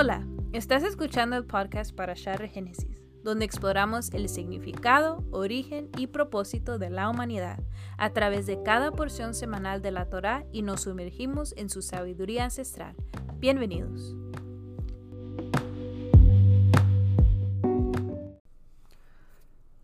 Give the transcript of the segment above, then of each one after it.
Hola, estás escuchando el podcast para Share Génesis, donde exploramos el significado, origen y propósito de la humanidad a través de cada porción semanal de la Torá y nos sumergimos en su sabiduría ancestral. Bienvenidos.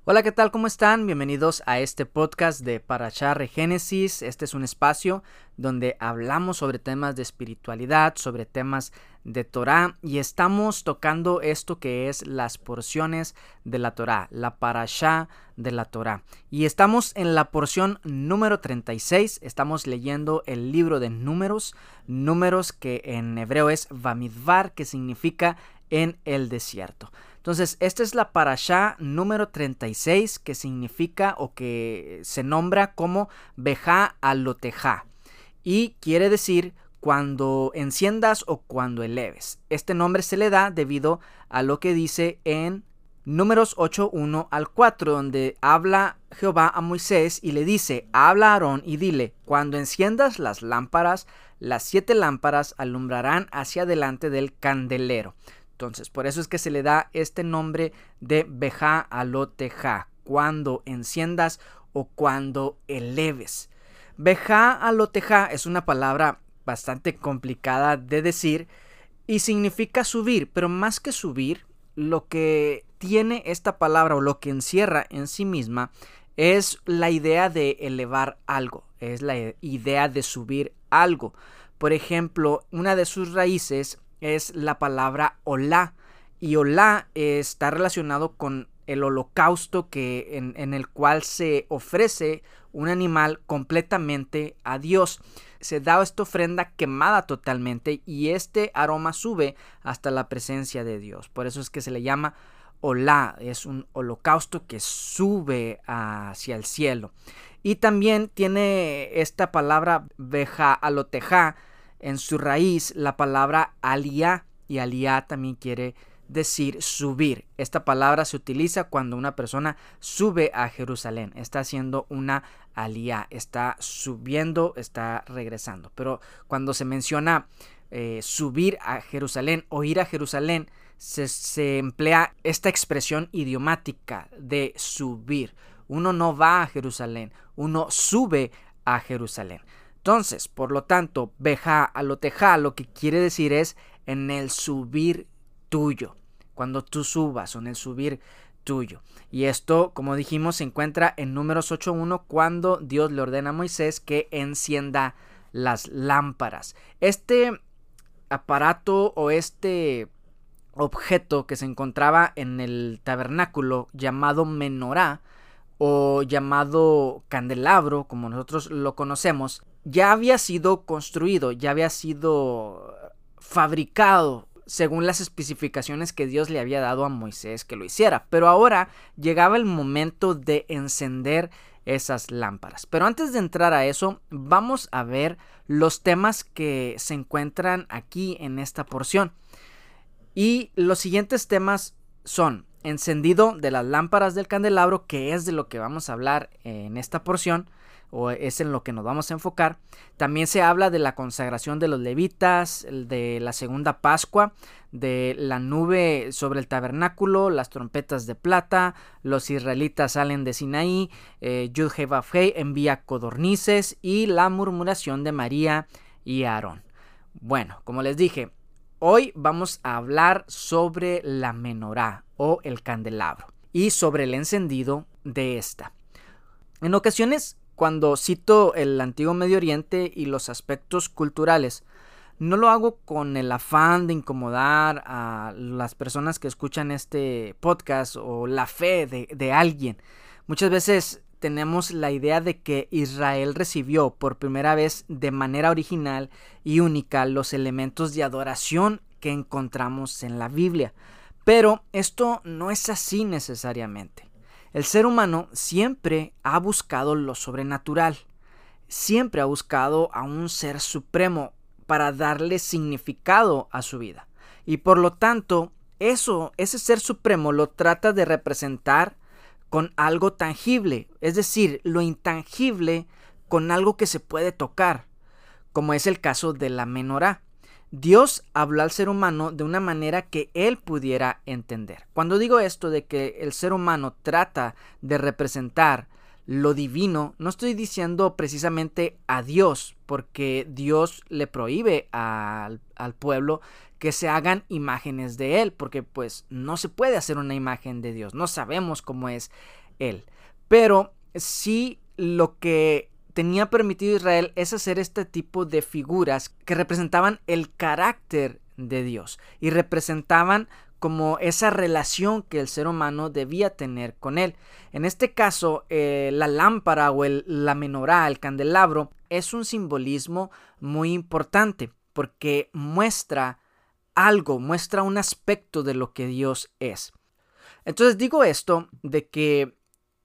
Hola, ¿qué tal? ¿Cómo están? Bienvenidos a este podcast de Parashah Génesis. Este es un espacio donde hablamos sobre temas de espiritualidad, sobre temas de Torah y estamos tocando esto que es las porciones de la Torah, la Parashah de la Torah. Y estamos en la porción número 36, estamos leyendo el libro de números, números que en hebreo es Vamidvar, que significa en el desierto. Entonces, esta es la parashá número 36 que significa o que se nombra como Beja Aloteja y quiere decir cuando enciendas o cuando eleves. Este nombre se le da debido a lo que dice en Números 8, 1 al 4, donde habla Jehová a Moisés y le dice, habla a Aarón y dile, cuando enciendas las lámparas, las siete lámparas alumbrarán hacia adelante del candelero. Entonces, por eso es que se le da este nombre de Beja Aloteja, cuando enciendas o cuando eleves. Beja Aloteja es una palabra bastante complicada de decir y significa subir, pero más que subir, lo que tiene esta palabra o lo que encierra en sí misma es la idea de elevar algo, es la idea de subir algo. Por ejemplo, una de sus raíces es la palabra olá. Y olá está relacionado con el holocausto que, en, en, el cual se ofrece un animal completamente a Dios. Se da esta ofrenda quemada totalmente y este aroma sube hasta la presencia de Dios. Por eso es que se le llama olá, es un holocausto que sube hacia el cielo. Y también tiene esta palabra veja aloteja en su raíz la palabra aliyah y aliyah también quiere decir subir. Esta palabra se utiliza cuando una persona sube a Jerusalén, está haciendo una aliyah, está subiendo, está regresando. Pero cuando se menciona eh, subir a Jerusalén o ir a Jerusalén, se, se emplea esta expresión idiomática de subir. Uno no va a Jerusalén, uno sube a Jerusalén. Entonces, por lo tanto, beja a lo teja lo que quiere decir es en el subir tuyo. Cuando tú subas o en el subir tuyo. Y esto, como dijimos, se encuentra en números 8.1 cuando Dios le ordena a Moisés que encienda las lámparas. Este aparato o este objeto que se encontraba en el tabernáculo llamado menorá o llamado candelabro, como nosotros lo conocemos, ya había sido construido, ya había sido fabricado según las especificaciones que Dios le había dado a Moisés que lo hiciera. Pero ahora llegaba el momento de encender esas lámparas. Pero antes de entrar a eso, vamos a ver los temas que se encuentran aquí en esta porción. Y los siguientes temas son encendido de las lámparas del candelabro, que es de lo que vamos a hablar en esta porción o es en lo que nos vamos a enfocar. También se habla de la consagración de los levitas, de la segunda Pascua, de la nube sobre el tabernáculo, las trompetas de plata, los israelitas salen de Sinaí, eh, Yud envía codornices y la murmuración de María y Aarón. Bueno, como les dije, hoy vamos a hablar sobre la menorá o el candelabro y sobre el encendido de esta. En ocasiones cuando cito el antiguo Medio Oriente y los aspectos culturales, no lo hago con el afán de incomodar a las personas que escuchan este podcast o la fe de, alguien. Muchas veces tenemos la idea de que Israel recibió por primera vez de manera original y única los elementos de adoración que encontramos en la Biblia. Pero esto no es así necesariamente. El ser humano siempre ha buscado lo sobrenatural, siempre ha buscado a un ser supremo para darle significado a su vida. Y por lo tanto, eso, ese ser supremo lo trata de representar con algo tangible, es decir, lo intangible con algo que se puede tocar, como es el caso de la menorá. Dios habló al ser humano de una manera que él pudiera entender. Cuando digo esto de que el ser humano trata de representar lo divino, no estoy diciendo precisamente a Dios, porque Dios le prohíbe al, al, pueblo que se hagan imágenes de Él, porque pues no se puede hacer una imagen de Dios, no sabemos cómo es Él. Pero sí lo que tenía permitido Israel es hacer este tipo de figuras que representaban el carácter de Dios y representaban como esa relación que el ser humano debía tener con él. En este caso, eh, la lámpara o el, la menorá, el candelabro, es un simbolismo muy importante porque muestra algo, muestra un aspecto de lo que Dios es. Entonces digo esto de que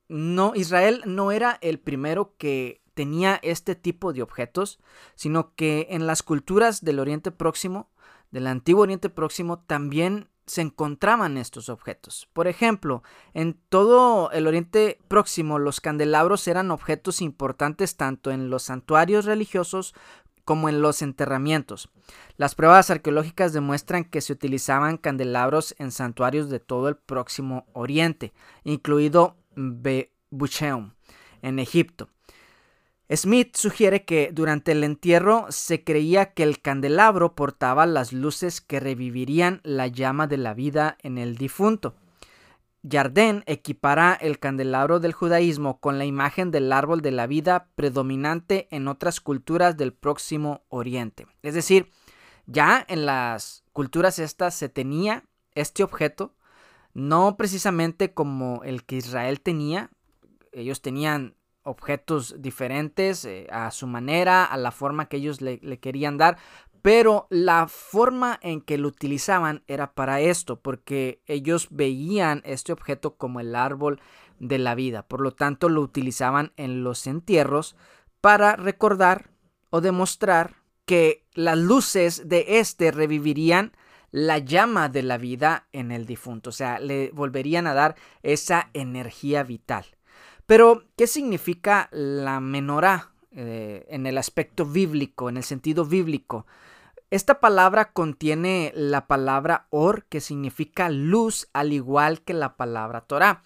no Israel no era el primero que tenía este tipo de objetos, sino que en las culturas del Oriente Próximo, del antiguo Oriente Próximo, también se encontraban estos objetos. Por ejemplo, en todo el Oriente Próximo los candelabros eran objetos importantes tanto en los santuarios religiosos como en los enterramientos. Las pruebas arqueológicas demuestran que se utilizaban candelabros en santuarios de todo el Próximo Oriente, incluido Bebucheum, en Egipto. Smith sugiere que durante el entierro se creía que el candelabro portaba las luces que revivirían la llama de la vida en el difunto. Jardin equipara el candelabro del judaísmo con la imagen del árbol de la vida predominante en otras culturas del próximo oriente. Es decir, ya en las culturas estas se tenía este objeto, no precisamente como el que Israel tenía, ellos tenían objetos diferentes eh, a su manera, a la forma que ellos le, le, querían dar, pero la forma en que lo utilizaban era para esto, porque ellos veían este objeto como el árbol de la vida, por lo tanto lo utilizaban en los entierros para recordar o demostrar que las luces de este revivirían la llama de la vida en el difunto, o sea, le volverían a dar esa energía vital. Pero, ¿qué significa la menorá eh, en el aspecto bíblico, en el sentido bíblico? Esta palabra contiene la palabra or, que significa luz, al igual que la palabra Torah.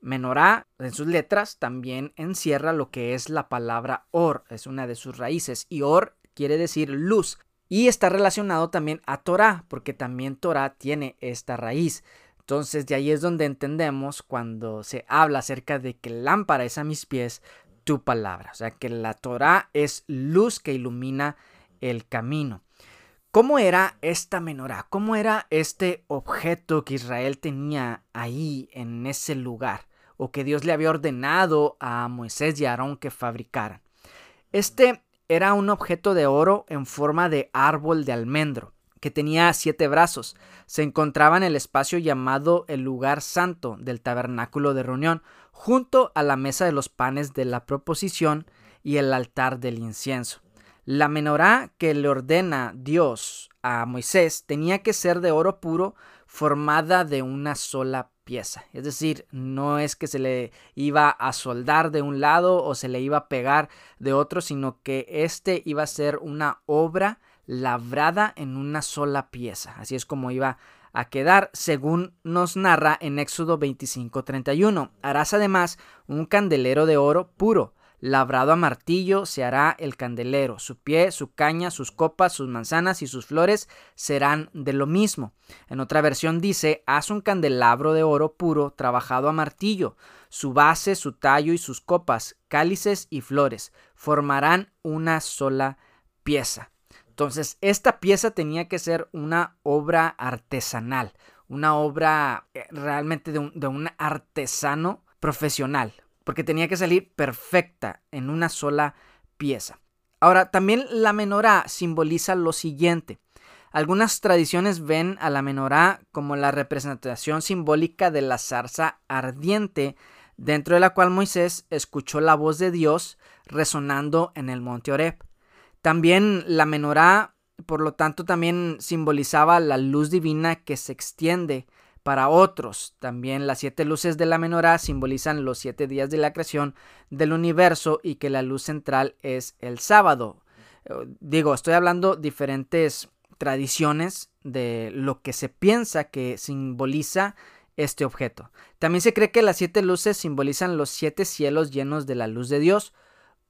Menorá, en sus letras, también encierra lo que es la palabra or, es una de sus raíces, y or quiere decir luz. Y está relacionado también a Torah, porque también Torah tiene esta raíz. Entonces de ahí es donde entendemos cuando se habla acerca de que lámpara es a mis pies tu palabra. O sea que la Torah es luz que ilumina el camino. ¿Cómo era esta menorá? ¿Cómo era este objeto que Israel tenía ahí en ese lugar? O que Dios le había ordenado a Moisés y a Aarón que fabricaran. Este era un objeto de oro en forma de árbol de almendro que tenía siete brazos, se encontraba en el espacio llamado el lugar santo del tabernáculo de reunión, junto a la mesa de los panes de la proposición y el altar del incienso. La menorá que le ordena Dios a Moisés tenía que ser de oro puro, formada de una sola pieza. Es decir, no es que se le iba a soldar de un lado o se le iba a pegar de otro, sino que este iba a ser una obra labrada en una sola pieza. Así es como iba a quedar, según nos narra en Éxodo 25:31. Harás además un candelero de oro puro, labrado a martillo se hará el candelero, su pie, su caña, sus copas, sus manzanas y sus flores serán de lo mismo. En otra versión dice, haz un candelabro de oro puro trabajado a martillo, su base, su tallo y sus copas, cálices y flores, formarán una sola pieza. Entonces, esta pieza tenía que ser una obra artesanal, una obra eh, realmente de un, artesano profesional, porque tenía que salir perfecta en una sola pieza. Ahora, también la menorá simboliza lo siguiente. Algunas tradiciones ven a la menorá como la representación simbólica de la zarza ardiente, dentro de la cual Moisés escuchó la voz de Dios resonando en el monte Oreb. También la menorá, por lo tanto, también simbolizaba la luz divina que se extiende para otros. También las siete luces de la menorá simbolizan los siete días de la creación del universo y que la luz central es el sábado. Eh, digo, estoy hablando diferentes tradiciones de lo que se piensa que simboliza este objeto. También se cree que las siete luces simbolizan los siete cielos llenos de la luz de Dios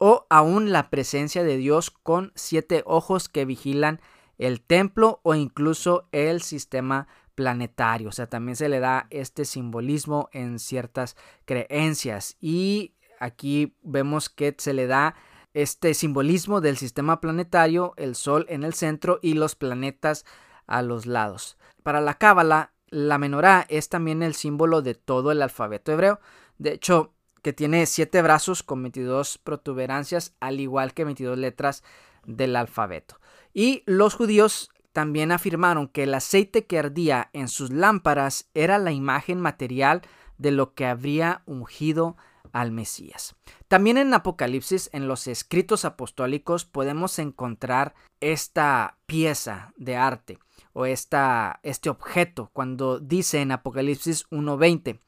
o aún la presencia de Dios con siete ojos que vigilan el templo o incluso el sistema planetario. O sea, también se le da este simbolismo en ciertas creencias. Y aquí vemos que se le da este simbolismo del sistema planetario, el Sol en el centro y los planetas a los lados. Para la Cábala, la menorá es también el símbolo de todo el alfabeto hebreo. De hecho, que tiene siete brazos con 22 protuberancias, al igual que 22 letras del alfabeto. Y los judíos también afirmaron que el aceite que ardía en sus lámparas era la imagen material de lo que habría ungido al Mesías. También en Apocalipsis, en los escritos apostólicos, podemos encontrar esta pieza de arte o esta, este objeto cuando dice en Apocalipsis 1.20,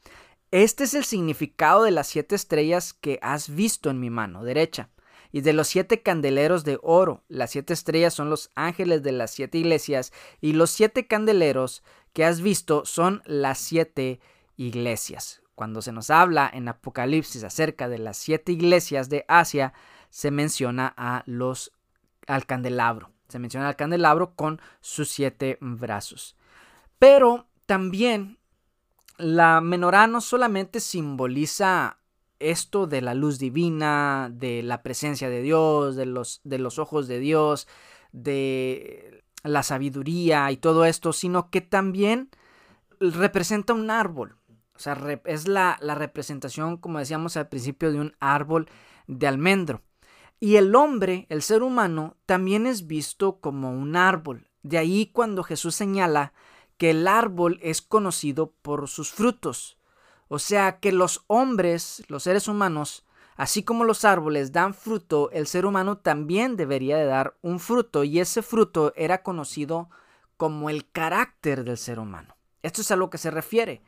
este es el significado de las siete estrellas que has visto en mi mano derecha y de los siete candeleros de oro. Las siete estrellas son los ángeles de las siete iglesias y los siete candeleros que has visto son las siete iglesias. Cuando se nos habla en Apocalipsis acerca de las siete iglesias de Asia, se menciona a los al candelabro. Se menciona al candelabro con sus siete brazos. Pero también la menorá no solamente simboliza esto de la luz divina, de la presencia de Dios, de los, de los ojos de Dios, de la sabiduría y todo esto, sino que también representa un árbol. O sea, es la, la representación, como decíamos al principio, de un árbol de almendro. Y el hombre, el ser humano, también es visto como un árbol. De ahí cuando Jesús señala que el árbol es conocido por sus frutos. O sea que los hombres, los seres humanos, así como los árboles dan fruto, el ser humano también debería de dar un fruto y ese fruto era conocido como el carácter del ser humano. Esto es a lo que se refiere,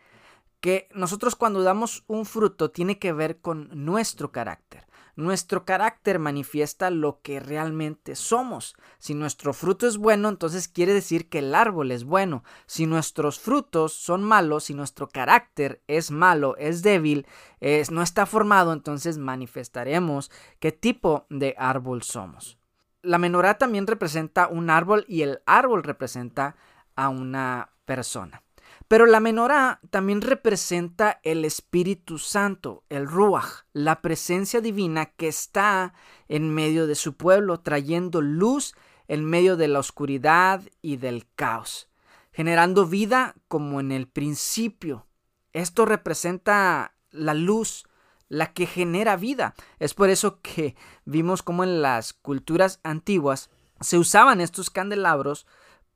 que nosotros cuando damos un fruto tiene que ver con nuestro carácter. Nuestro carácter manifiesta lo que realmente somos. Si nuestro fruto es bueno, entonces quiere decir que el árbol es bueno. Si nuestros frutos son malos, si nuestro carácter es malo, es débil, es, no está formado, entonces manifestaremos qué tipo de árbol somos. La menorá también representa un árbol y el árbol representa a una persona. Pero la menorá también representa el Espíritu Santo, el Ruach, la presencia divina que está en medio de su pueblo, trayendo luz en medio de la oscuridad y del caos, generando vida como en el principio. Esto representa la luz, la que genera vida. Es por eso que vimos como en las culturas antiguas se usaban estos candelabros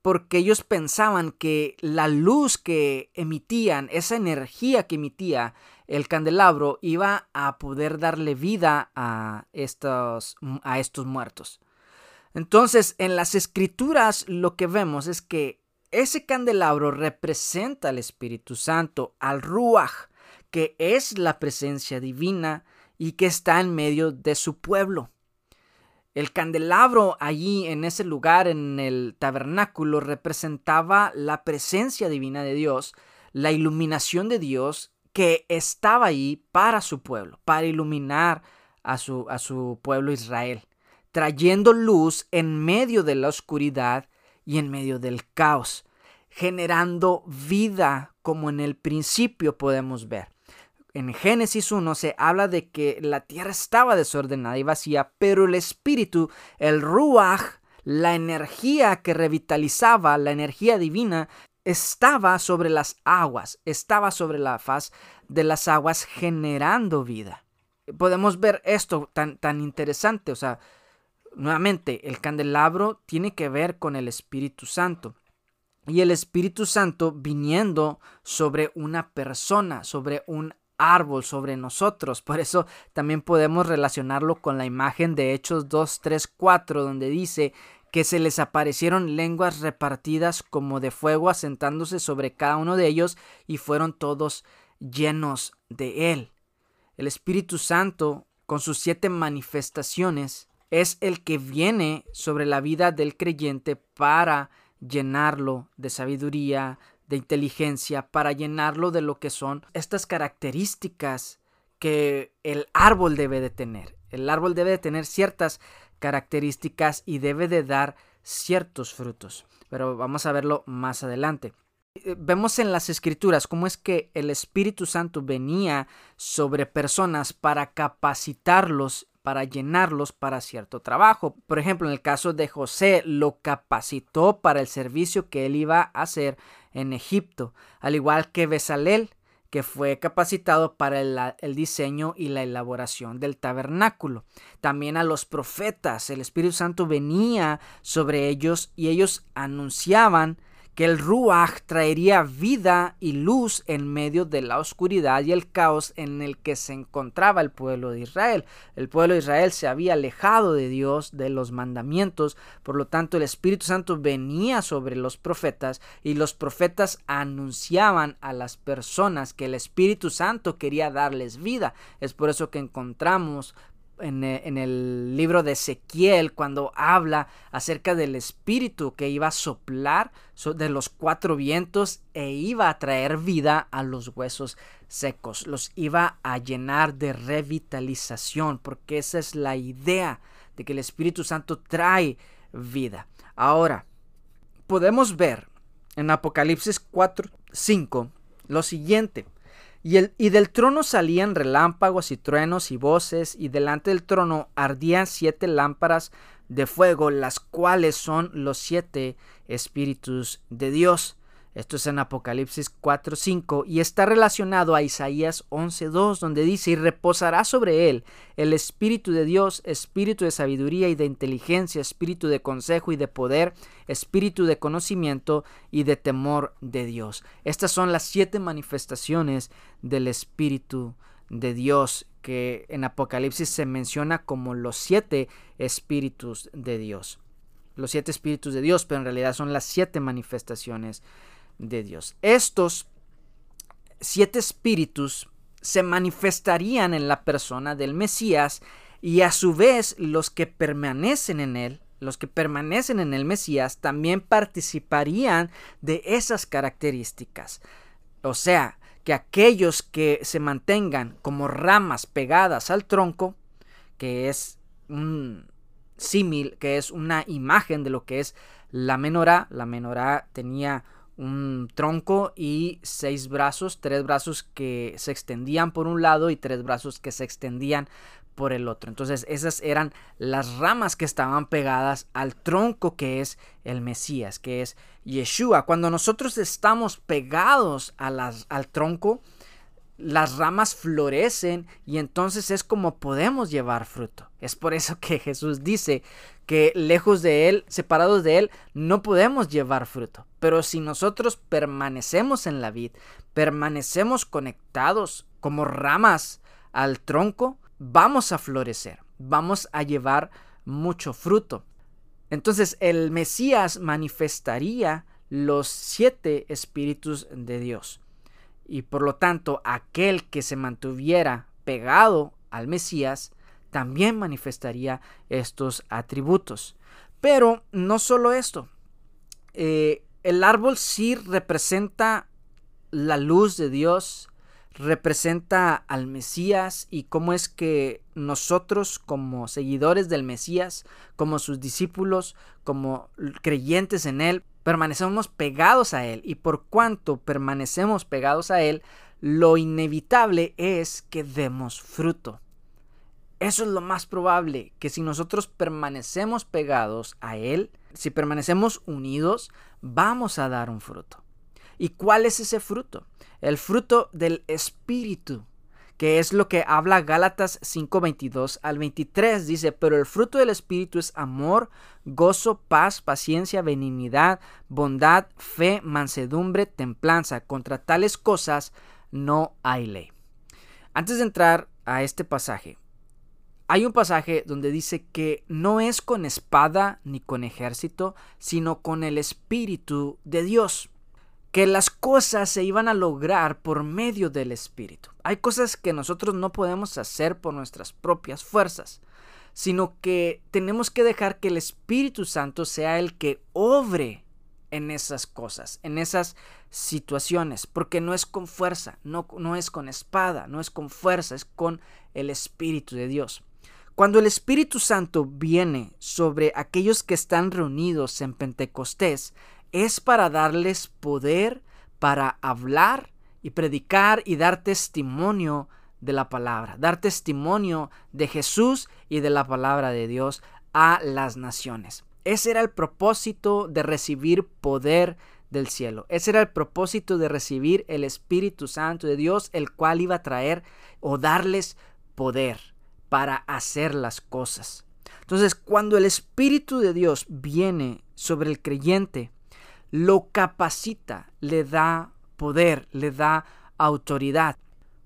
porque ellos pensaban que la luz que emitían, esa energía que emitía el candelabro, iba a poder darle vida a estos, a estos muertos. Entonces, en las escrituras lo que vemos es que ese candelabro representa al Espíritu Santo, al Ruach, que es la presencia divina y que está en medio de su pueblo. El candelabro allí en ese lugar, en el tabernáculo, representaba la presencia divina de Dios, la iluminación de Dios que estaba ahí para su pueblo, para iluminar a su, a su pueblo Israel, trayendo luz en medio de la oscuridad y en medio del caos, generando vida como en el principio podemos ver en Génesis 1 se habla de que la tierra estaba desordenada y vacía, pero el espíritu, el ruach, la energía que revitalizaba, la energía divina, estaba sobre las aguas, estaba sobre la faz de las aguas generando vida. Podemos ver esto tan, tan interesante, o sea, nuevamente, el candelabro tiene que ver con el Espíritu Santo y el Espíritu Santo viniendo sobre una persona, sobre un árbol sobre nosotros. Por eso también podemos relacionarlo con la imagen de Hechos 2, 3, 4, donde dice que se les aparecieron lenguas repartidas como de fuego asentándose sobre cada uno de ellos y fueron todos llenos de él. El Espíritu Santo, con sus siete manifestaciones, es el que viene sobre la vida del creyente para llenarlo de sabiduría, inteligencia, para llenarlo de lo que son estas características que el árbol debe de tener. El árbol debe de tener ciertas características y debe de dar ciertos frutos. Pero vamos a verlo más adelante. Eh, vemos en las escrituras cómo es que el Espíritu Santo venía sobre personas para capacitarlos para llenarlos para cierto trabajo. Por ejemplo, en el caso de José, lo capacitó para el servicio que él iba a hacer en Egipto, al igual que Besalel, que fue capacitado para el, el, diseño y la elaboración del tabernáculo. También a los profetas, el Espíritu Santo venía sobre ellos y ellos anunciaban que el Ruach traería vida y luz en medio de la oscuridad y el caos en el que se encontraba el pueblo de Israel. El pueblo de Israel se había alejado de Dios, de los mandamientos, por lo tanto el Espíritu Santo venía sobre los profetas y los profetas anunciaban a las personas que el Espíritu Santo quería darles vida. Es por eso que encontramos eh, en, el libro de Ezequiel cuando habla acerca del espíritu que iba a soplar de los cuatro vientos e iba a traer vida a los huesos secos, los iba a llenar de revitalización, porque esa es la idea de que el Espíritu Santo trae vida. Ahora, podemos ver en Apocalipsis 4, 5 lo siguiente. Y, el, y del trono salían relámpagos y truenos y voces, y delante del trono ardían siete lámparas de fuego, las cuales son los siete espíritus de Dios. Esto es en Apocalipsis 4:5 y está relacionado a Isaías 11:2 donde dice y reposará sobre él el espíritu de Dios, espíritu de sabiduría y de inteligencia, espíritu de consejo y de poder, espíritu de conocimiento y de temor de Dios. Estas son las siete manifestaciones del espíritu de Dios que en Apocalipsis se menciona como los siete espíritus de Dios. Los siete espíritus de Dios, pero en realidad son las siete manifestaciones de Dios. Estos siete espíritus se manifestarían en la persona del Mesías y a su vez los que permanecen en él, los que permanecen en el Mesías también participarían de esas características. O sea, que aquellos que se mantengan como ramas pegadas al tronco, que es un símil, que es una imagen de lo que es la menorá, la menorá tenía un tronco y seis brazos, tres brazos que se extendían por un lado y tres brazos que se extendían por el otro. Entonces esas eran las ramas que estaban pegadas al tronco que es el Mesías, que es Yeshua. Cuando nosotros estamos pegados a las, al tronco, las ramas florecen y entonces es como podemos llevar fruto. Es por eso que Jesús dice que lejos de Él, separados de Él, no podemos llevar fruto. Pero si nosotros permanecemos en la vid, permanecemos conectados como ramas al tronco, vamos a florecer, vamos a llevar mucho fruto. Entonces el Mesías manifestaría los siete espíritus de Dios y por lo tanto aquel que se mantuviera pegado al Mesías también manifestaría estos atributos. Pero no solo esto, eh, el árbol sí representa la luz de Dios, representa al Mesías y cómo es que nosotros como seguidores del Mesías, como sus discípulos, como creyentes en Él, permanecemos pegados a Él y por cuanto permanecemos pegados a Él, lo inevitable es que demos fruto. Eso es lo más probable, que si nosotros permanecemos pegados a Él, si permanecemos unidos, vamos a dar un fruto. ¿Y cuál es ese fruto? El fruto del Espíritu que es lo que habla Gálatas 5:22 al 23. Dice, pero el fruto del Espíritu es amor, gozo, paz, paciencia, benignidad, bondad, fe, mansedumbre, templanza. Contra tales cosas no hay ley. Antes de entrar a este pasaje, hay un pasaje donde dice que no es con espada ni con ejército, sino con el Espíritu de Dios que las cosas se iban a lograr por medio del Espíritu. Hay cosas que nosotros no podemos hacer por nuestras propias fuerzas, sino que tenemos que dejar que el Espíritu Santo sea el que obre en esas cosas, en esas situaciones, porque no es con fuerza, no, no es con espada, no es con fuerza, es con el Espíritu de Dios. Cuando el Espíritu Santo viene sobre aquellos que están reunidos en Pentecostés, es para darles poder para hablar y predicar y dar testimonio de la palabra, dar testimonio de Jesús y de la palabra de Dios a las naciones. Ese era el propósito de recibir poder del cielo. Ese era el propósito de recibir el Espíritu Santo de Dios, el cual iba a traer o darles poder para hacer las cosas. Entonces, cuando el Espíritu de Dios viene sobre el creyente, lo capacita, le da poder, le da autoridad.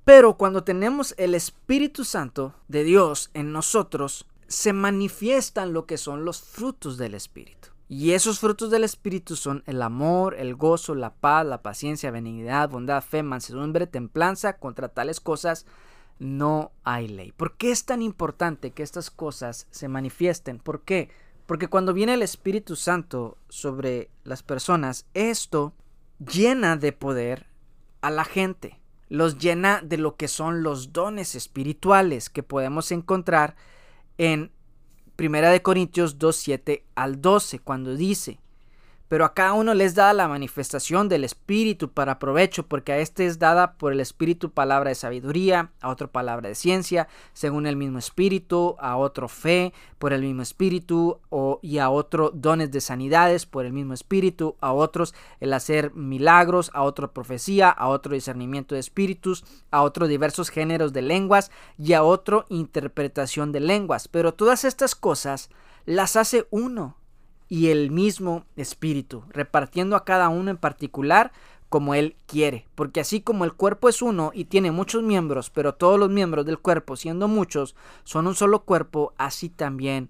Pero cuando tenemos el Espíritu Santo de Dios en nosotros, se manifiestan lo que son los frutos del Espíritu. Y esos frutos del Espíritu son el amor, el gozo, la paz, la paciencia, benignidad, bondad, fe, mansedumbre, templanza. Contra tales cosas no hay ley. ¿Por qué es tan importante que estas cosas se manifiesten? ¿Por qué? Porque cuando viene el Espíritu Santo sobre las personas, esto llena de poder a la gente. Los llena de lo que son los dones espirituales que podemos encontrar en Primera de Corintios 2, 7 al 12, cuando dice, pero a cada uno les da la manifestación del Espíritu para provecho, porque a este es dada por el Espíritu palabra de sabiduría, a otro palabra de ciencia, según el mismo Espíritu, a otro fe por el mismo Espíritu, y a otro dones de sanidades por el mismo Espíritu, a otros el hacer milagros, a otro profecía, a otro discernimiento de espíritus, a otro diversos géneros de lenguas, y a otro interpretación de lenguas. Pero todas estas cosas las hace uno y el mismo Espíritu, repartiendo a cada uno en particular como Él quiere, porque así como el cuerpo es uno y tiene muchos miembros, pero todos los miembros del cuerpo, siendo muchos, son un solo cuerpo, así también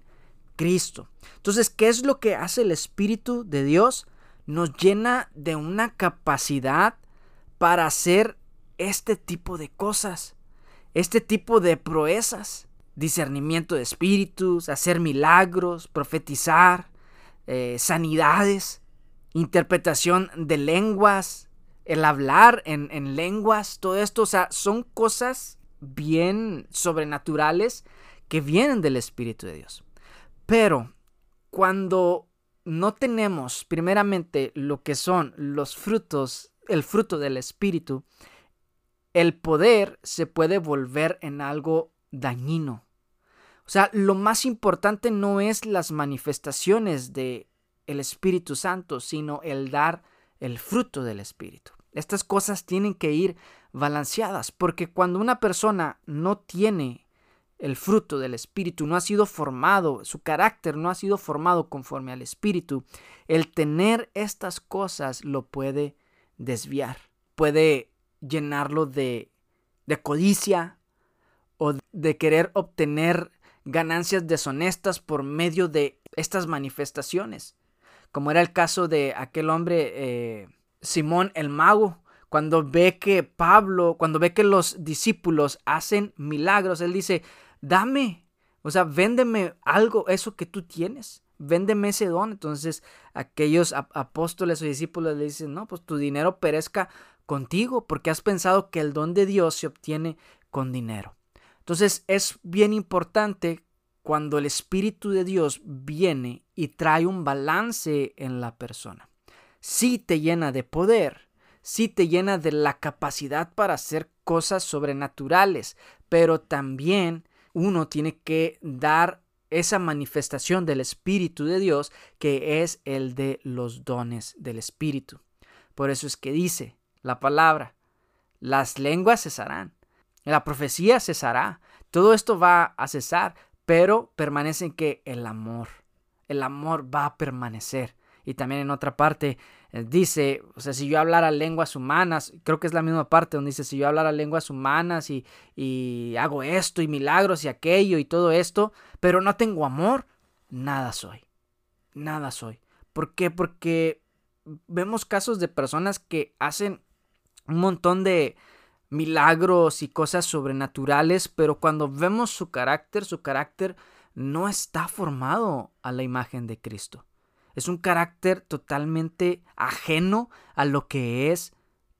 Cristo. Entonces, ¿qué es lo que hace el Espíritu de Dios? Nos llena de una capacidad para hacer este tipo de cosas, este tipo de proezas, discernimiento de espíritus, hacer milagros, profetizar, eh, sanidades, interpretación de lenguas, el hablar en, en lenguas, todo esto, o sea, son cosas bien sobrenaturales que vienen del Espíritu de Dios. Pero cuando no tenemos primeramente lo que son los frutos, el fruto del Espíritu, el poder se puede volver en algo dañino, o sea, lo más importante no es las manifestaciones de el Espíritu Santo, sino el dar el fruto del Espíritu. Estas cosas tienen que ir balanceadas, porque cuando una persona no tiene el fruto del Espíritu, no ha sido formado, su carácter no ha sido formado conforme al Espíritu, el tener estas cosas lo puede desviar, puede llenarlo de, de codicia o de querer obtener ganancias deshonestas por medio de estas manifestaciones, como era el caso de aquel hombre eh, Simón el mago, cuando ve que Pablo, cuando ve que los discípulos hacen milagros, él dice, dame, o sea, véndeme algo, eso que tú tienes, véndeme ese don. Entonces aquellos apóstoles o discípulos le dicen, no, pues tu dinero perezca contigo, porque has pensado que el don de Dios se obtiene con dinero. Entonces es bien importante cuando el Espíritu de Dios viene y trae un balance en la persona. Sí te llena de poder, sí te llena de la capacidad para hacer cosas sobrenaturales, pero también uno tiene que dar esa manifestación del Espíritu de Dios que es el de los dones del Espíritu. Por eso es que dice la palabra, las lenguas cesarán, la profecía cesará, todo esto va a cesar, pero permanece en que el amor, el amor va a permanecer. Y también en otra parte eh, dice, o sea, si yo hablara lenguas humanas, creo que es la misma parte donde dice, si yo hablara lenguas humanas y, y hago esto y milagros y aquello y todo esto, pero no tengo amor, nada soy. Nada soy. ¿Por qué? Porque vemos casos de personas que hacen un montón de, milagros y cosas sobrenaturales, pero cuando vemos su carácter, su carácter no está formado a la imagen de Cristo. Es un carácter totalmente ajeno a lo que es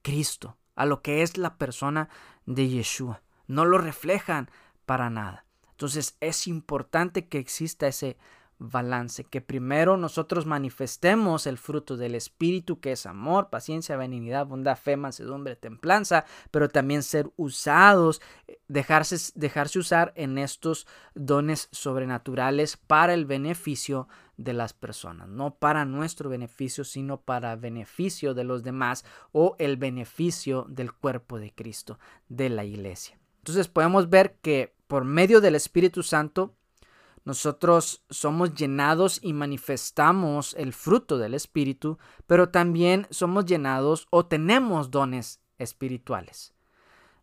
Cristo, a lo que es la persona de Yeshua. No lo reflejan para nada. Entonces es importante que exista ese balance, que primero nosotros manifestemos el fruto del Espíritu, que es amor, paciencia, benignidad, bondad, fe, mansedumbre, templanza, pero también ser usados, dejarse, dejarse usar en estos dones sobrenaturales para el beneficio de las personas, no para nuestro beneficio, sino para beneficio de los demás o el beneficio del cuerpo de Cristo, de la iglesia. Entonces podemos ver que por medio del Espíritu Santo nosotros somos llenados y manifestamos el fruto del Espíritu, pero también somos llenados o tenemos dones espirituales.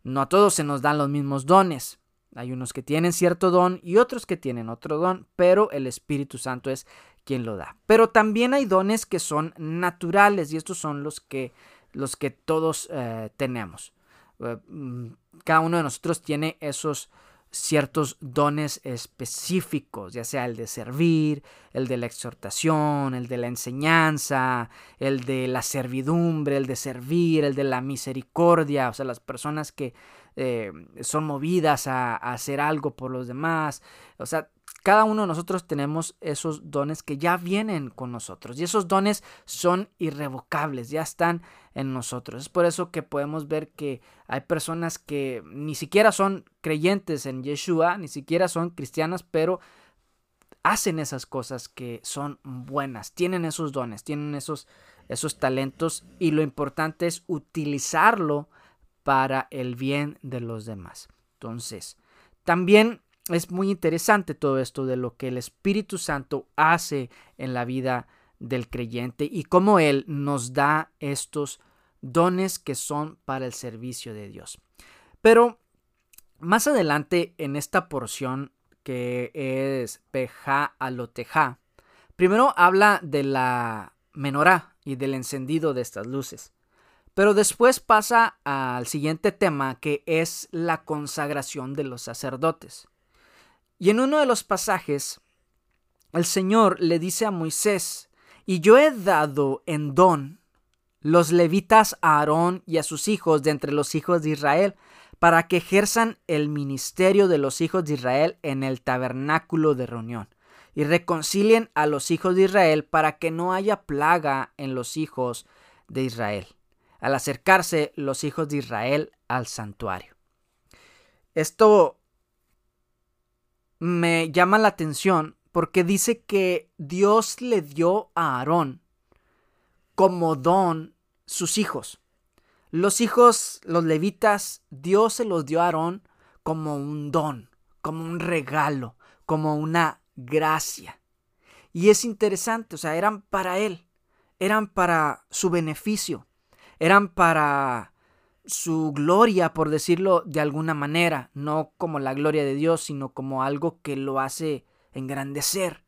No a todos se nos dan los mismos dones. Hay unos que tienen cierto don y otros que tienen otro don, pero el Espíritu Santo es quien lo da. Pero también hay dones que son naturales y estos son los que, los que todos eh, tenemos. Eh, mm, cada uno de nosotros tiene esos ciertos dones específicos, ya sea el de servir, el de la exhortación, el de la enseñanza, el de la servidumbre, el de servir, el de la misericordia, o sea, las personas que eh, son movidas a, a hacer algo por los demás, o sea, cada uno de nosotros tenemos esos dones que ya vienen con nosotros y esos dones son irrevocables, ya están en nosotros. Es por eso que podemos ver que hay personas que ni siquiera son creyentes en Yeshua, ni siquiera son cristianas, pero hacen esas cosas que son buenas, tienen esos dones, tienen esos, esos talentos y lo importante es utilizarlo para el bien de los demás. Entonces, también es muy interesante todo esto de lo que el Espíritu Santo hace en la vida del creyente y cómo Él nos da estos dones que son para el servicio de Dios. Pero más adelante en esta porción que es Peja Aloteja, primero habla de la menorá y del encendido de estas luces. Pero después pasa al siguiente tema que es la consagración de los sacerdotes. Y en uno de los pasajes, el Señor le dice a Moisés, y yo he dado en don los levitas a Aarón y a sus hijos de entre los hijos de Israel, para que ejerzan el ministerio de los hijos de Israel en el tabernáculo de reunión, y reconcilien a los hijos de Israel para que no haya plaga en los hijos de Israel, al acercarse los hijos de Israel al santuario. Esto me llama la atención porque dice que Dios le dio a Aarón como don sus hijos. Los hijos, los levitas, Dios se los dio a Aarón como un don, como un regalo, como una gracia. Y es interesante, o sea, eran para él, eran para su beneficio, eran para su gloria, por decirlo de alguna manera, no como la gloria de Dios, sino como algo que lo hace engrandecer.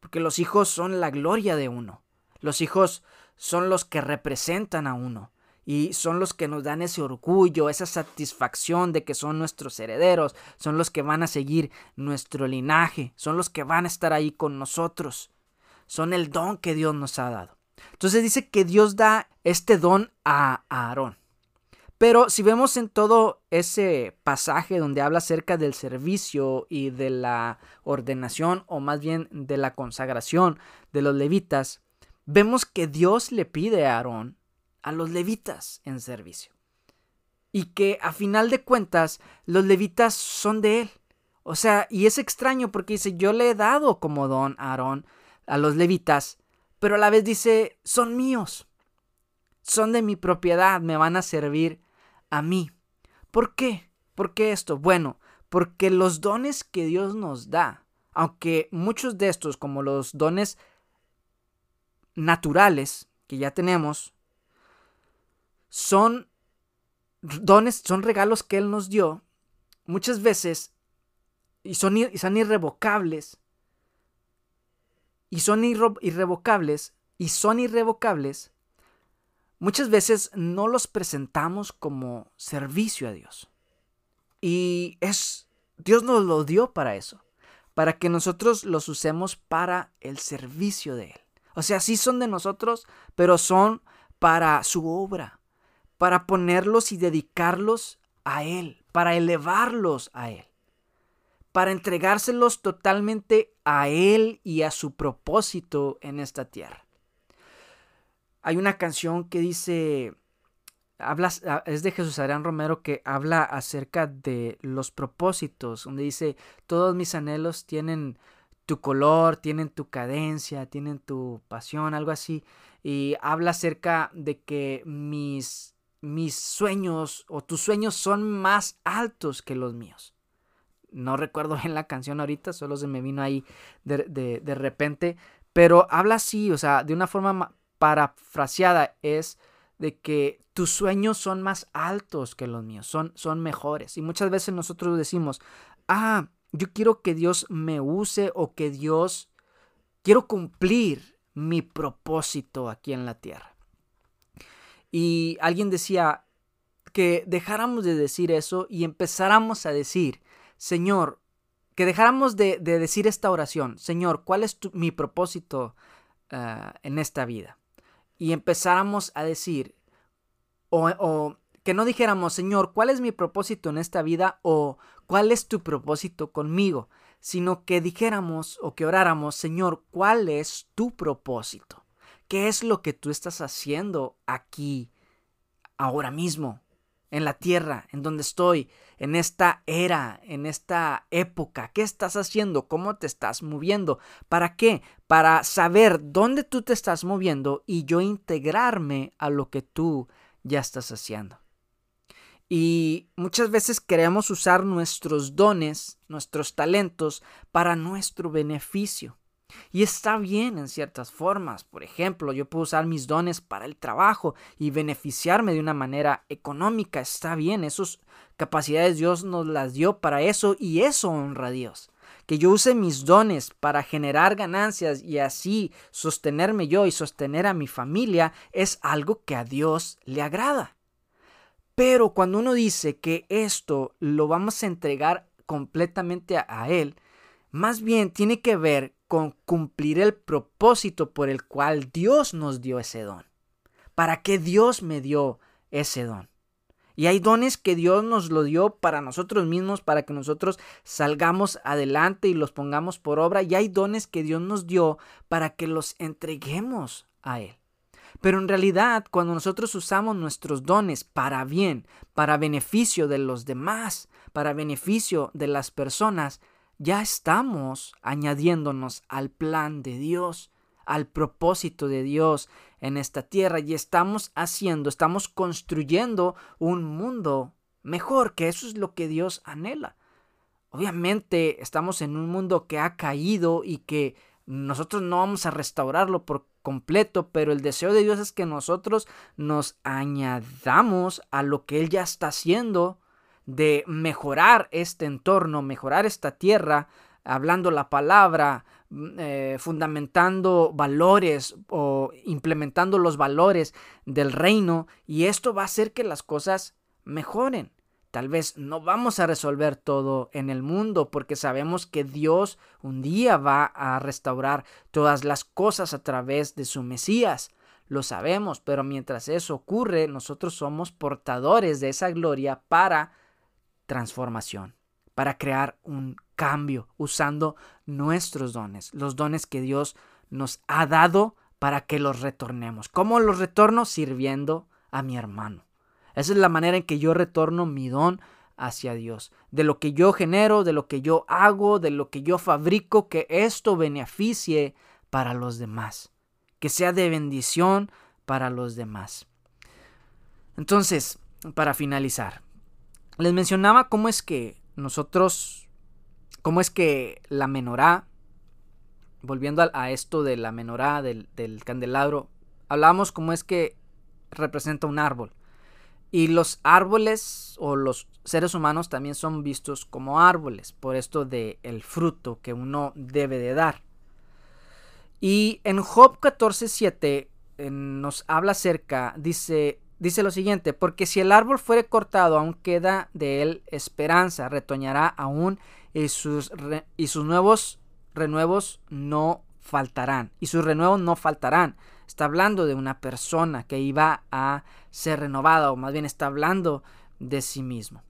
Porque los hijos son la gloria de uno. Los hijos son los que representan a uno. Y son los que nos dan ese orgullo, esa satisfacción de que son nuestros herederos, son los que van a seguir nuestro linaje, son los que van a estar ahí con nosotros. Son el don que Dios nos ha dado. Entonces dice que Dios da este don a Aarón. Pero si vemos en todo ese pasaje donde habla acerca del servicio y de la ordenación, o más bien de la consagración de los levitas, vemos que Dios le pide a Aarón a los levitas en servicio. Y que a final de cuentas los levitas son de él. O sea, y es extraño porque dice, yo le he dado como don a Aarón a los levitas, pero a la vez dice, son míos, son de mi propiedad, me van a servir a mí. ¿Por qué? ¿Por qué esto? Bueno, porque los dones que Dios nos da, aunque muchos de estos, como los dones naturales que ya tenemos, son dones, son regalos que Él nos dio, muchas veces, y son, son irrevocables, y son irrevocables, y son irrevocables muchas veces no los presentamos como servicio a Dios. Y es, Dios nos lo dio para eso, para que nosotros los usemos para el servicio de Él. O sea, sí son de nosotros, pero son para su obra, para ponerlos y dedicarlos a Él, para elevarlos a Él, para entregárselos totalmente a Él y a su propósito en esta tierra. Hay una canción que dice, Ah, es de Jesús Adrián Romero que habla acerca de los propósitos, donde dice, todos mis anhelos tienen tu color, tienen tu cadencia, tienen tu pasión, algo así, y habla acerca de que mis, mis sueños o tus sueños son más altos que los míos. No recuerdo bien la canción ahorita, solo se me vino ahí de, de, de repente, pero habla así, o sea, de una forma parafraseada, es de que tus sueños son más altos que los míos, son, son mejores. Y muchas veces nosotros decimos, ah, yo quiero que Dios me use o que Dios, quiero cumplir mi propósito aquí en la tierra. Y alguien decía que dejáramos de decir eso y empezáramos a decir, Señor, que dejáramos de, decir esta oración, Señor, ¿cuál es mi propósito ah, en esta vida? Y empezáramos a decir, o, que no dijéramos, Señor, ¿cuál es mi propósito en esta vida? o ¿cuál es tu propósito conmigo? Sino que dijéramos o que oráramos, Señor, ¿cuál es tu propósito? ¿Qué es lo que tú estás haciendo aquí, ahora mismo? En la tierra, en donde estoy, en esta era, en esta época. ¿Qué estás haciendo? ¿Cómo te estás moviendo? ¿Para qué? Para saber dónde tú te estás moviendo y yo integrarme a lo que tú ya estás haciendo. Y muchas veces queremos usar nuestros dones, nuestros talentos para nuestro beneficio. Y está bien en ciertas formas. Por ejemplo, yo puedo usar mis dones para el trabajo y beneficiarme de una manera económica. Está bien, esas capacidades Dios nos las dio para eso y eso honra a Dios. Que yo use mis dones para generar ganancias y así sostenerme yo y sostener a mi familia es algo que a Dios le agrada. Pero cuando uno dice que esto lo vamos a entregar completamente a, Él, más bien tiene que ver con cumplir el propósito por el cual Dios nos dio ese don. ¿Para qué Dios me dio ese don? Y hay dones que Dios nos lo dio para nosotros mismos, para que nosotros salgamos adelante y los pongamos por obra. Y hay dones que Dios nos dio para que los entreguemos a Él. Pero en realidad, cuando nosotros usamos nuestros dones para bien, para beneficio de los demás, para beneficio de las personas, ya estamos añadiéndonos al plan de Dios, al propósito de Dios en esta tierra y estamos haciendo, estamos construyendo un mundo mejor, que eso es lo que Dios anhela. Obviamente estamos en un mundo que ha caído y que nosotros no vamos a restaurarlo por completo, pero el deseo de Dios es que nosotros nos añadamos a lo que Él ya está haciendo de mejorar este entorno, mejorar esta tierra, hablando la palabra, mm, eh, fundamentando valores o implementando los valores del reino y esto va a hacer que las cosas mejoren. Tal vez no vamos a resolver todo en el mundo porque sabemos que Dios un día va a restaurar todas las cosas a través de su Mesías. Lo sabemos, pero mientras eso ocurre, nosotros somos portadores de esa gloria para transformación, para crear un cambio usando nuestros dones, los dones que Dios nos ha dado para que los retornemos. ¿Cómo los retorno? Sirviendo a mi hermano. Esa es la manera en que yo retorno mi don hacia Dios. De lo que yo genero, de lo que yo hago, de lo que yo fabrico, que esto beneficie para los demás. Que sea de bendición para los demás. Entonces, para finalizar, les mencionaba cómo es que nosotros, cómo es que la menorá, volviendo a, esto de la menorá, del, del candelabro, hablamos cómo es que representa un árbol. Y los árboles o los seres humanos también son vistos como árboles, por esto de el fruto que uno debe de dar. Y en Job 14:7 nos habla acerca, dice, Dice lo siguiente, porque si el árbol fuere cortado, aún queda de él esperanza, retoñará aún y sus, y sus nuevos renuevos no faltarán y sus renuevos no faltarán. Está hablando de una persona que iba a ser renovada o más bien está hablando de sí mismo.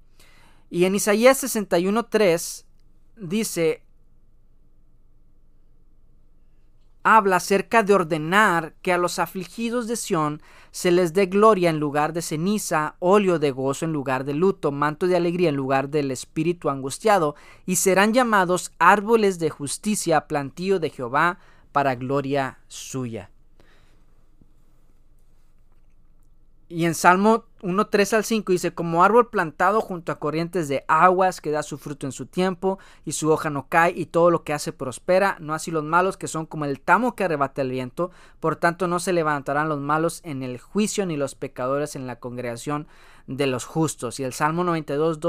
Y en Isaías 61.3 dice, habla acerca de ordenar que a los afligidos de Sión se les dé gloria en lugar de ceniza, óleo de gozo en lugar de luto, manto de alegría en lugar del espíritu angustiado, y serán llamados árboles de justicia, plantío de Jehová, para gloria suya. Y en Salmo 1, 3 al 5 dice, como árbol plantado junto a corrientes de aguas que da su fruto en su tiempo y su hoja no cae y todo lo que hace prospera, no así los malos que son como el tamo que arrebata el viento, por tanto no se levantarán los malos en el juicio ni los pecadores en la congregación de los justos. Y el Salmo 92,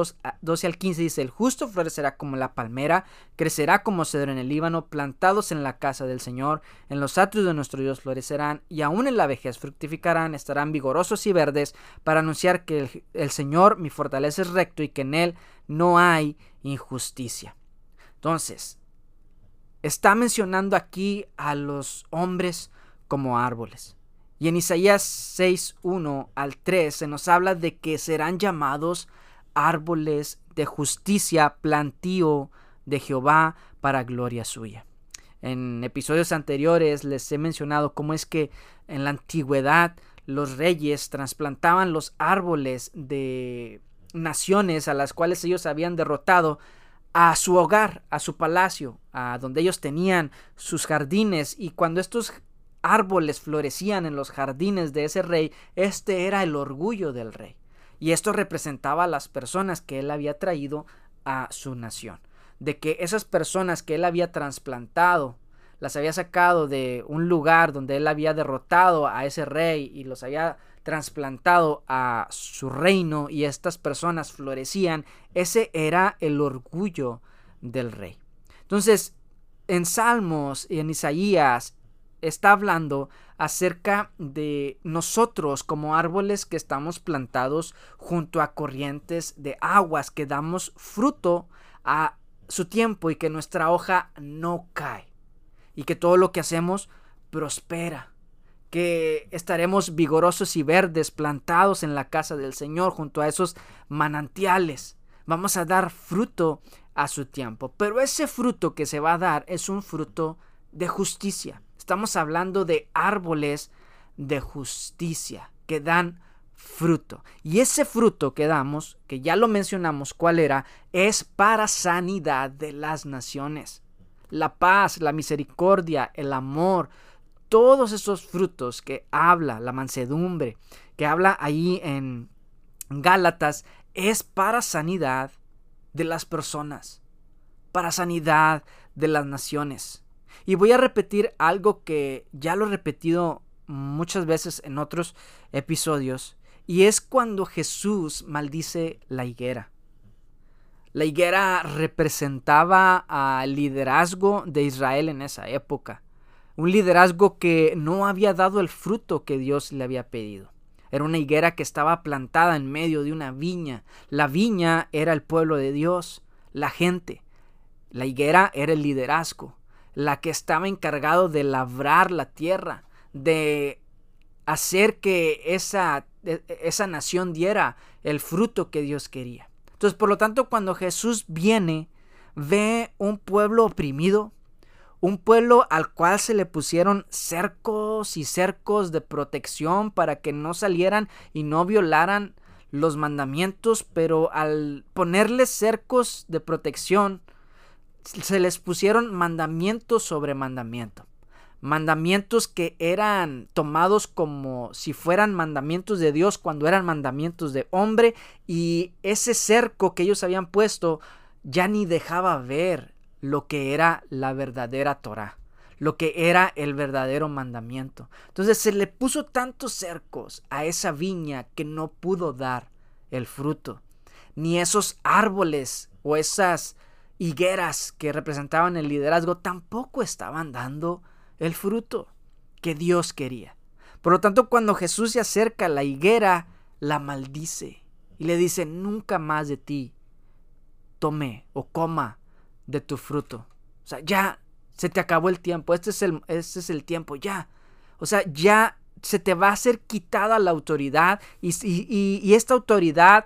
12 al 15 dice, el justo florecerá como la palmera, crecerá como cedro en el Líbano, plantados en la casa del Señor, en los atrios de nuestro Dios florecerán, y aún en la vejez fructificarán, estarán vigorosos y verdes, para anunciar que el, el Señor mi fortaleza es recto y que en él no hay injusticia. Entonces, está mencionando aquí a los hombres como árboles. Y en Isaías 6, 1 al 3 se nos habla de que serán llamados árboles de justicia, plantío de Jehová para gloria suya. En episodios anteriores les he mencionado cómo es que en la antigüedad los reyes trasplantaban los árboles de naciones a las cuales ellos habían derrotado a su hogar, a su palacio, a donde ellos tenían sus jardines y cuando estos árboles florecían en los jardines de ese rey, este era el orgullo del rey. Y esto representaba a las personas que él había traído a su nación. De que esas personas que él había trasplantado, las había sacado de un lugar donde él había derrotado a ese rey y los había trasplantado a su reino y estas personas florecían, ese era el orgullo del rey. Entonces, en Salmos y en Isaías está hablando acerca de nosotros como árboles que estamos plantados junto a corrientes de aguas, que damos fruto a su tiempo y que nuestra hoja no cae y que todo lo que hacemos prospera que estaremos vigorosos y verdes plantados en la casa del Señor junto a esos manantiales. Vamos a dar fruto a su tiempo, pero ese fruto que se va a dar es un fruto de justicia. Estamos hablando de árboles de justicia que dan fruto. Y ese fruto que damos, que ya lo mencionamos cuál era, es para sanidad de las naciones. La paz, la misericordia, el amor, todos esos frutos que habla la mansedumbre, que habla ahí en Gálatas, es para sanidad de las personas, para sanidad de las naciones. Y voy a repetir algo que ya lo he repetido muchas veces en otros episodios, y es cuando Jesús maldice la higuera. La higuera representaba al liderazgo de Israel en esa época, un liderazgo que no había dado el fruto que Dios le había pedido. Era una higuera que estaba plantada en medio de una viña. La viña era el pueblo de Dios, la gente. La higuera era el liderazgo la que estaba encargado de labrar la tierra, de hacer que esa, e, esa nación diera el fruto que Dios quería. Entonces, por lo tanto, cuando Jesús viene, ve un pueblo oprimido, un pueblo al cual se le pusieron cercos y cercos de protección para que no salieran y no violaran los mandamientos, pero al ponerles cercos de protección, se les pusieron mandamientos sobre mandamiento. Mandamientos que eran tomados como si fueran mandamientos de Dios cuando eran mandamientos de hombre y ese cerco que ellos habían puesto ya ni dejaba ver lo que era la verdadera Torah, lo que era el verdadero mandamiento. Entonces se le puso tantos cercos a esa viña que no pudo dar el fruto, ni esos árboles o esas higueras que representaban el liderazgo tampoco estaban dando el fruto que Dios quería. Por lo tanto, cuando Jesús se acerca a la higuera, la maldice y le dice, nunca más de ti tome o coma de tu fruto. O sea, ya Se te acabó el tiempo, este es el, este es el tiempo, ya. O sea, ya se te va a ser quitada la autoridad y, y, esta autoridad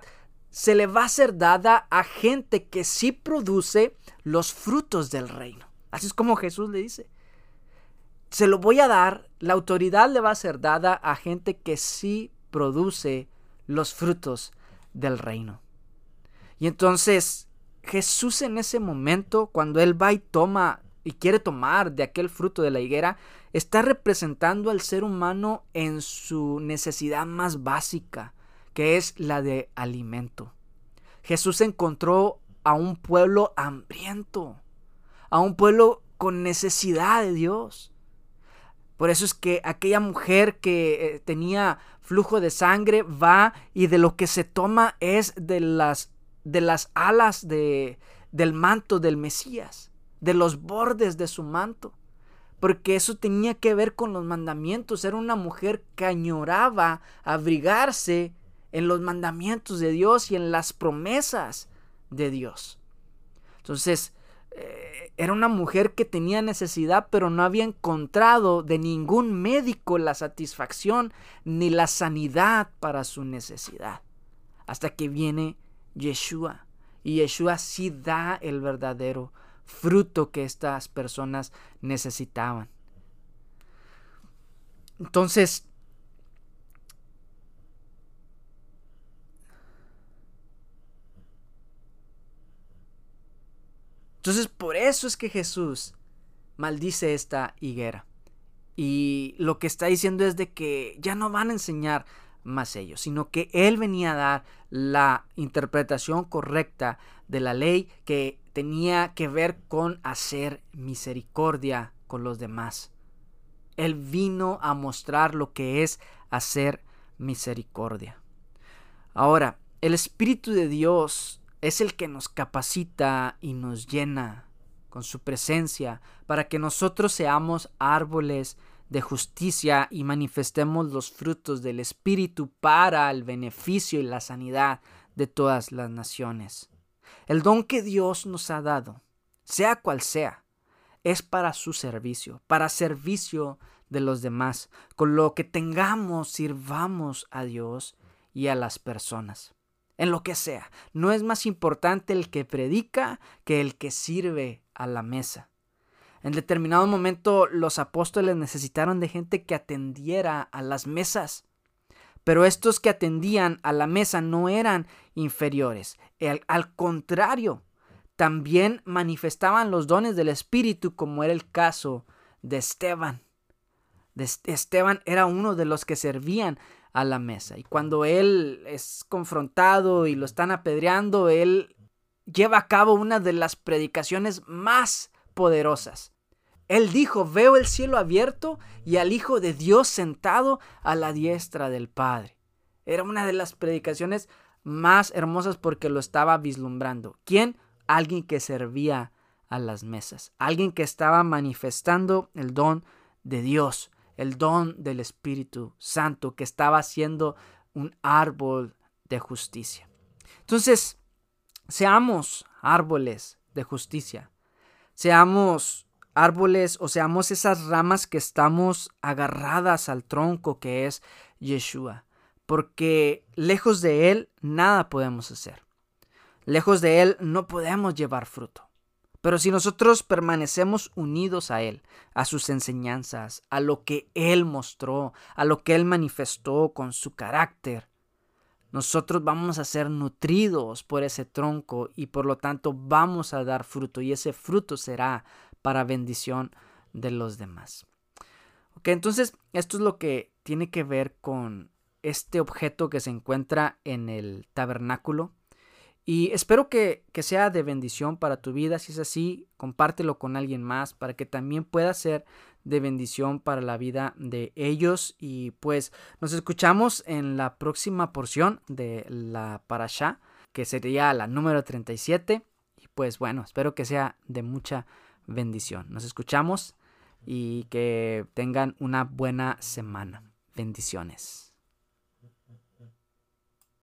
se le va a ser dada a gente que sí produce los frutos del reino. Así es como Jesús le dice. Se lo voy a dar, la autoridad le va a ser dada a gente que sí produce los frutos del reino. Y entonces Jesús en ese momento, cuando Él va y toma y quiere tomar de aquel fruto de la higuera, está representando al ser humano en su necesidad más básica, que es la de alimento. Jesús encontró a un pueblo hambriento, a un pueblo con necesidad de Dios. Por eso es que aquella mujer que eh, tenía flujo de sangre va y de lo que se toma es de las, de las alas de, del manto del Mesías, de los bordes de su manto. Porque eso tenía que ver con los mandamientos. Era una mujer que añoraba abrigarse en los mandamientos de Dios y en las promesas de Dios. Entonces, eh, era una mujer que tenía necesidad, pero no había encontrado de ningún médico la satisfacción ni la sanidad para su necesidad. Hasta que viene Yeshua. Y Yeshua sí da el verdadero fruto que estas personas necesitaban. Entonces, Entonces por eso es que Jesús maldice esta higuera. Y lo que está diciendo es de que ya no van a enseñar más ellos, sino que Él venía a dar la interpretación correcta de la ley que tenía que ver con hacer misericordia con los demás. Él vino a mostrar lo que es hacer misericordia. Ahora, el Espíritu de Dios es el que nos capacita y nos llena con su presencia para que nosotros seamos árboles de justicia y manifestemos los frutos del Espíritu para el beneficio y la sanidad de todas las naciones. El don que Dios nos ha dado, sea cual sea, es para su servicio, para servicio de los demás. Con lo que tengamos, sirvamos a Dios y a las personas en lo que sea. No es más importante el que predica que el que sirve a la mesa. En determinado momento los apóstoles necesitaron de gente que atendiera a las mesas. Pero estos que atendían a la mesa no eran inferiores. al contrario, también manifestaban los dones del Espíritu como era el caso de Esteban. Esteban era uno de los que servían a la mesa. Y cuando él es confrontado y lo están apedreando, él lleva a cabo una de las predicaciones más poderosas. Él dijo, veo el cielo abierto y al Hijo de Dios sentado a la diestra del Padre. Era una de las predicaciones más hermosas porque lo estaba vislumbrando. ¿Quién? Alguien que servía a las mesas, alguien que estaba manifestando el don de Dios, el don del Espíritu Santo que estaba siendo un árbol de justicia. Entonces, seamos árboles de justicia. Seamos árboles o seamos esas ramas que estamos agarradas al tronco que es Yeshua. Porque lejos de Él nada podemos hacer. Lejos de Él no podemos llevar fruto. Pero si nosotros permanecemos unidos a Él, a sus enseñanzas, a lo que Él mostró, a lo que Él manifestó con su carácter, nosotros vamos a ser nutridos por ese tronco y por lo tanto vamos a dar fruto y ese fruto será para bendición de los demás. Ok, entonces esto es lo que tiene que ver con este objeto que se encuentra en el tabernáculo y espero que, sea de bendición para tu vida. Si es así, compártelo con alguien más para que también pueda ser de bendición para la vida de ellos. Y pues nos escuchamos en la próxima porción de la Parashá, que sería la número 37. Y pues bueno, espero que sea de mucha bendición. Nos escuchamos y que tengan una buena semana. Bendiciones.